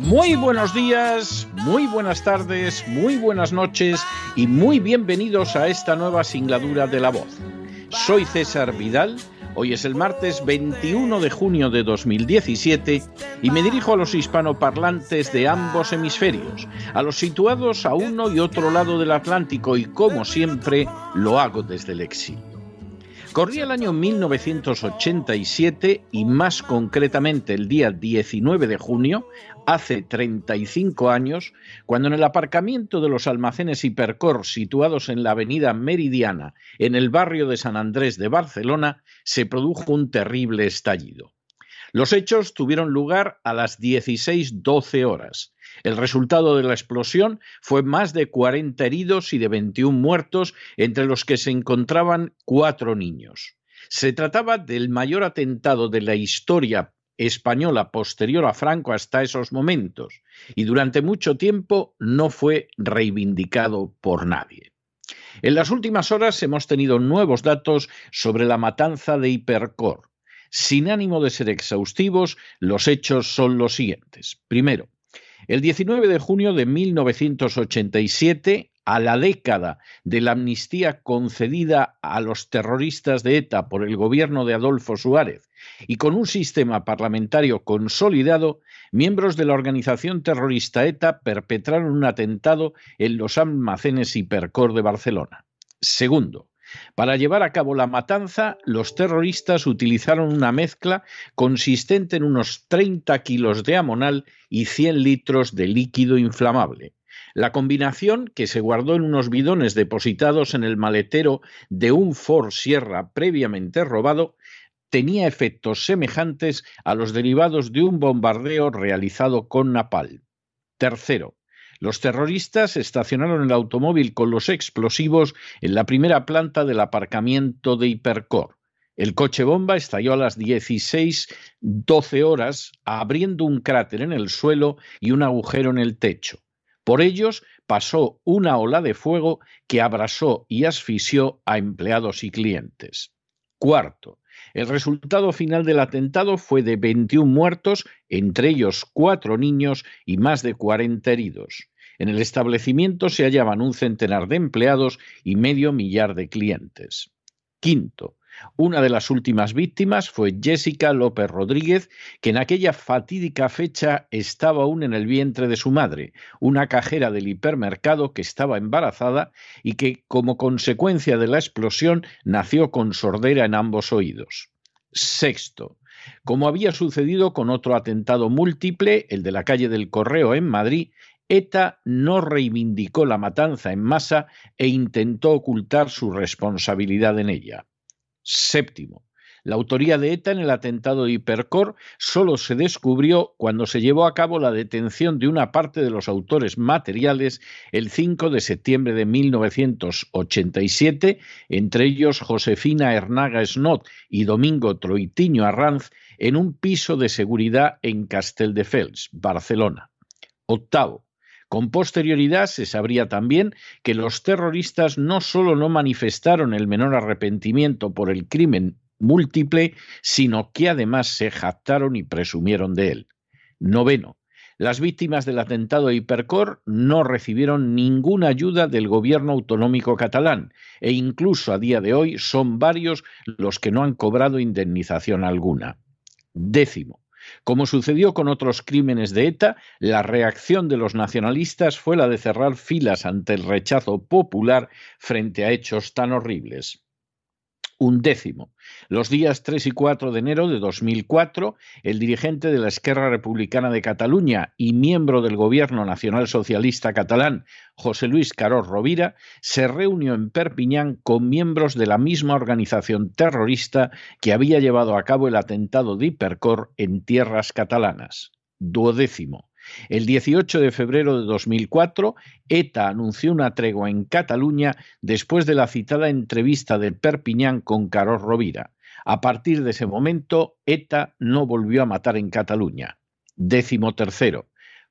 Muy buenos días, muy buenas tardes, muy buenas noches y muy bienvenidos a esta nueva singladura de La Voz. Soy César Vidal, hoy es el martes 21 de junio de 2017 y me dirijo a los hispanoparlantes de ambos hemisferios, a los situados a uno y otro lado del Atlántico y como siempre lo hago desde el exilio. Corría el año 1987 y más concretamente el día 19 de junio, hace 35 años, cuando en el aparcamiento de los almacenes Hipercor situados en la avenida Meridiana, en el barrio de San Andrés de Barcelona, se produjo un terrible estallido. Los hechos tuvieron lugar a las 16.12 horas. El resultado de la explosión fue más de 40 heridos y de 21 muertos, entre los que se encontraban cuatro niños. Se trataba del mayor atentado de la historia española posterior a Franco hasta esos momentos, y durante mucho tiempo no fue reivindicado por nadie. En las últimas horas hemos tenido nuevos datos sobre la matanza de Hipercor. Sin ánimo de ser exhaustivos, los hechos son los siguientes. Primero, el 19 de junio de 1987, a la década de la amnistía concedida a los terroristas de ETA por el gobierno de Adolfo Suárez y con un sistema parlamentario consolidado, miembros de la organización terrorista ETA perpetraron un atentado en los almacenes Hipercor de Barcelona. Segundo, para llevar a cabo la matanza, los terroristas utilizaron una mezcla consistente en unos 30 kilos de amonal y 100 litros de líquido inflamable. La combinación, que se guardó en unos bidones depositados en el maletero de un Ford Sierra previamente robado, tenía efectos semejantes a los derivados de un bombardeo realizado con napalm. Tercero, los terroristas estacionaron el automóvil con los explosivos en la primera planta del aparcamiento de Hipercor. El coche bomba estalló a las 16:12 horas, abriendo un cráter en el suelo y un agujero en el techo. Por ellos pasó una ola de fuego que abrasó y asfixió a empleados y clientes. Cuarto, el resultado final del atentado fue de 21 muertos, entre ellos cuatro niños y más de 40 heridos. En el establecimiento se hallaban un centenar de empleados y medio millar de clientes. Quinto, una de las últimas víctimas fue Jessica López Rodríguez, que en aquella fatídica fecha estaba aún en el vientre de su madre, una cajera del hipermercado que estaba embarazada y que, como consecuencia de la explosión, nació con sordera en ambos oídos. Sexto, como había sucedido con otro atentado múltiple, el de la calle del Correo en Madrid, ETA no reivindicó la matanza en masa e intentó ocultar su responsabilidad en ella. Séptimo, la autoría de ETA en el atentado de Hipercor solo se descubrió cuando se llevó a cabo la detención de una parte de los autores materiales el 5 de septiembre de 1987, entre ellos Josefina Hernaga Snot y Domingo Troitiño Arranz, en un piso de seguridad en Castelldefels, Barcelona. Octavo, con posterioridad se sabría también que los terroristas no solo no manifestaron el menor arrepentimiento por el crimen múltiple, sino que además se jactaron y presumieron de él. Noveno. Las víctimas del atentado de Hipercor no recibieron ninguna ayuda del gobierno autonómico catalán e incluso a día de hoy son varios los que no han cobrado indemnización alguna. Décimo. Como sucedió con otros crímenes de ETA, la reacción de los nacionalistas fue la de cerrar filas ante el rechazo popular frente a hechos tan horribles. Un décimo. Los días 3 y 4 de enero de 2004, el dirigente de la Esquerra Republicana de Cataluña y miembro del Gobierno Nacional Socialista catalán, José Luis Carós Rovira, se reunió en Perpiñán con miembros de la misma organización terrorista que había llevado a cabo el atentado de Hipercor en tierras catalanas. Duodécimo. El 18 de febrero de 2004, ETA anunció una tregua en Cataluña después de la citada entrevista de Perpiñán con Carlos Rovira. A partir de ese momento, ETA no volvió a matar en Cataluña. Décimo tercero.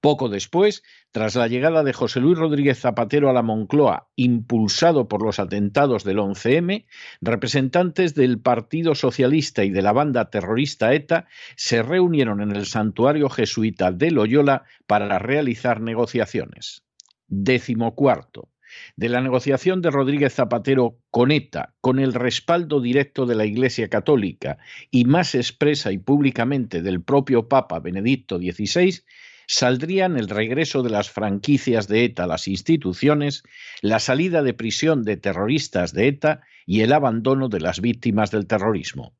Poco después, tras la llegada de José Luis Rodríguez Zapatero a la Moncloa, impulsado por los atentados del 11M, representantes del Partido Socialista y de la banda terrorista ETA se reunieron en el santuario jesuita de Loyola para realizar negociaciones. Décimo cuarto. De la negociación de Rodríguez Zapatero con ETA, con el respaldo directo de la Iglesia Católica y más expresa y públicamente del propio Papa Benedicto XVI, saldrían el regreso de las franquicias de ETA a las instituciones, la salida de prisión de terroristas de ETA y el abandono de las víctimas del terrorismo.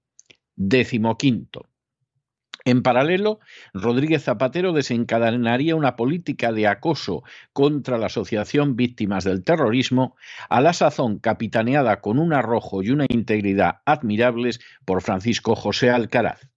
Décimo quinto. En paralelo, Rodríguez Zapatero desencadenaría una política de acoso contra la Asociación Víctimas del Terrorismo, a la sazón capitaneada con un arrojo y una integridad admirables por Francisco José Alcaraz.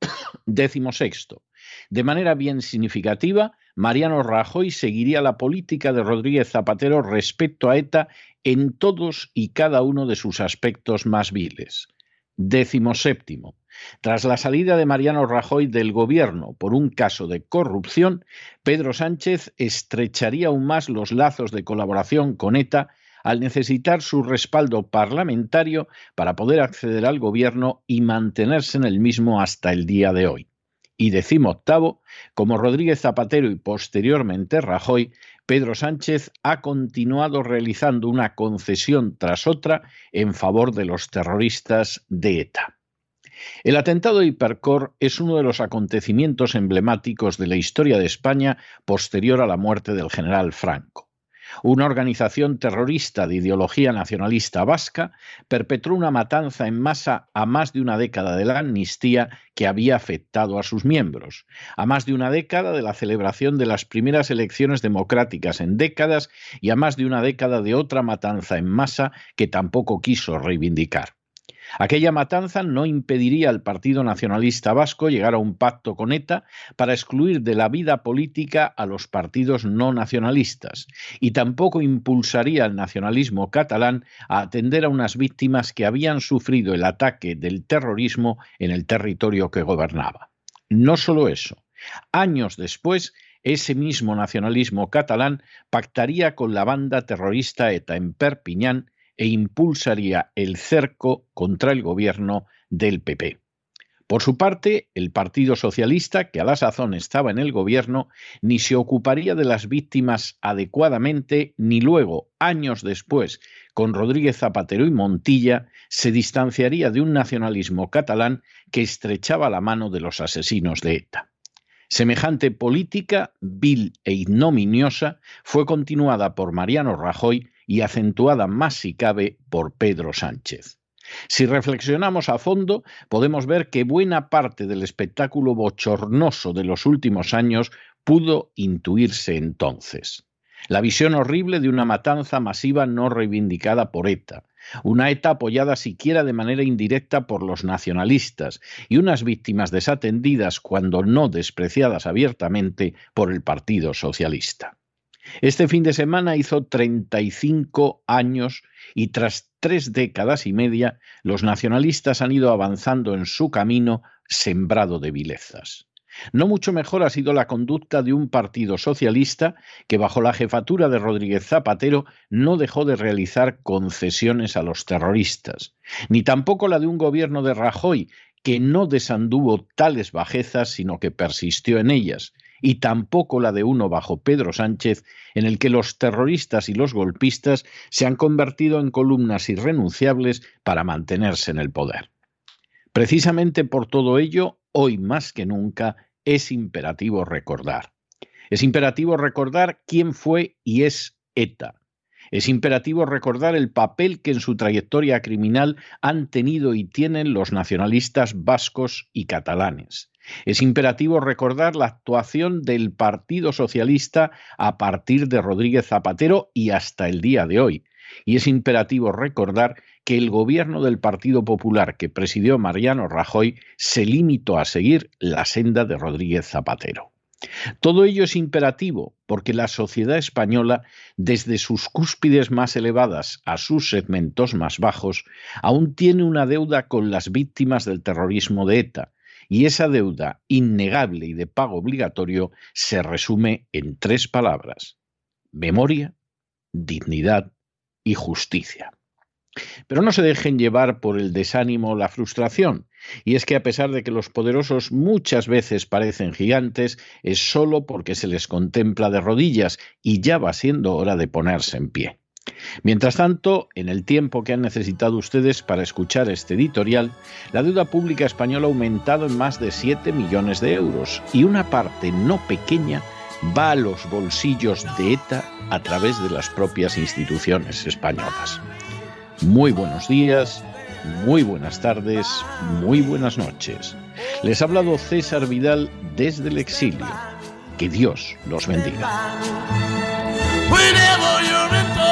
Décimo sexto. De manera bien significativa, Mariano Rajoy seguiría la política de Rodríguez Zapatero respecto a ETA en todos y cada uno de sus aspectos más viles. Décimo séptimo. Tras la salida de Mariano Rajoy del gobierno por un caso de corrupción, Pedro Sánchez estrecharía aún más los lazos de colaboración con ETA al necesitar su respaldo parlamentario para poder acceder al gobierno y mantenerse en el mismo hasta el día de hoy y octavo, como Rodríguez Zapatero y posteriormente Rajoy, Pedro Sánchez ha continuado realizando una concesión tras otra en favor de los terroristas de ETA. El atentado de Hipercor es uno de los acontecimientos emblemáticos de la historia de España posterior a la muerte del general Franco. Una organización terrorista de ideología nacionalista vasca perpetró una matanza en masa a más de una década de la amnistía que había afectado a sus miembros, a más de una década de la celebración de las primeras elecciones democráticas en décadas y a más de una década de otra matanza en masa que tampoco quiso reivindicar. Aquella matanza no impediría al Partido Nacionalista Vasco llegar a un pacto con ETA para excluir de la vida política a los partidos no nacionalistas y tampoco impulsaría al nacionalismo catalán a atender a unas víctimas que habían sufrido el ataque del terrorismo en el territorio que gobernaba. No solo eso, años después ese mismo nacionalismo catalán pactaría con la banda terrorista ETA en Perpiñán e impulsaría el cerco contra el gobierno del PP. Por su parte, el Partido Socialista, que a la sazón estaba en el gobierno, ni se ocuparía de las víctimas adecuadamente, ni luego, años después, con Rodríguez Zapatero y Montilla, se distanciaría de un nacionalismo catalán que estrechaba la mano de los asesinos de ETA. Semejante política, vil e ignominiosa, fue continuada por Mariano Rajoy y acentuada más si cabe por Pedro Sánchez. Si reflexionamos a fondo, podemos ver que buena parte del espectáculo bochornoso de los últimos años pudo intuirse entonces. La visión horrible de una matanza masiva no reivindicada por ETA, una ETA apoyada siquiera de manera indirecta por los nacionalistas y unas víctimas desatendidas cuando no despreciadas abiertamente por el Partido Socialista. Este fin de semana hizo 35 años y tras tres décadas y media los nacionalistas han ido avanzando en su camino sembrado de vilezas. No mucho mejor ha sido la conducta de un partido socialista que bajo la jefatura de Rodríguez Zapatero no dejó de realizar concesiones a los terroristas, ni tampoco la de un gobierno de Rajoy que no desanduvo tales bajezas, sino que persistió en ellas, y tampoco la de uno bajo Pedro Sánchez, en el que los terroristas y los golpistas se han convertido en columnas irrenunciables para mantenerse en el poder. Precisamente por todo ello, hoy más que nunca, es imperativo recordar. Es imperativo recordar quién fue y es ETA. Es imperativo recordar el papel que en su trayectoria criminal han tenido y tienen los nacionalistas vascos y catalanes. Es imperativo recordar la actuación del Partido Socialista a partir de Rodríguez Zapatero y hasta el día de hoy. Y es imperativo recordar que el gobierno del Partido Popular que presidió Mariano Rajoy se limitó a seguir la senda de Rodríguez Zapatero. Todo ello es imperativo porque la sociedad española, desde sus cúspides más elevadas a sus segmentos más bajos, aún tiene una deuda con las víctimas del terrorismo de ETA, y esa deuda innegable y de pago obligatorio se resume en tres palabras, memoria, dignidad y justicia. Pero no se dejen llevar por el desánimo o la frustración, y es que a pesar de que los poderosos muchas veces parecen gigantes, es solo porque se les contempla de rodillas y ya va siendo hora de ponerse en pie. Mientras tanto, en el tiempo que han necesitado ustedes para escuchar este editorial, la deuda pública española ha aumentado en más de 7 millones de euros y una parte no pequeña va a los bolsillos de ETA a través de las propias instituciones españolas. Muy buenos días, muy buenas tardes, muy buenas noches. Les ha hablado César Vidal desde el exilio. Que Dios los bendiga.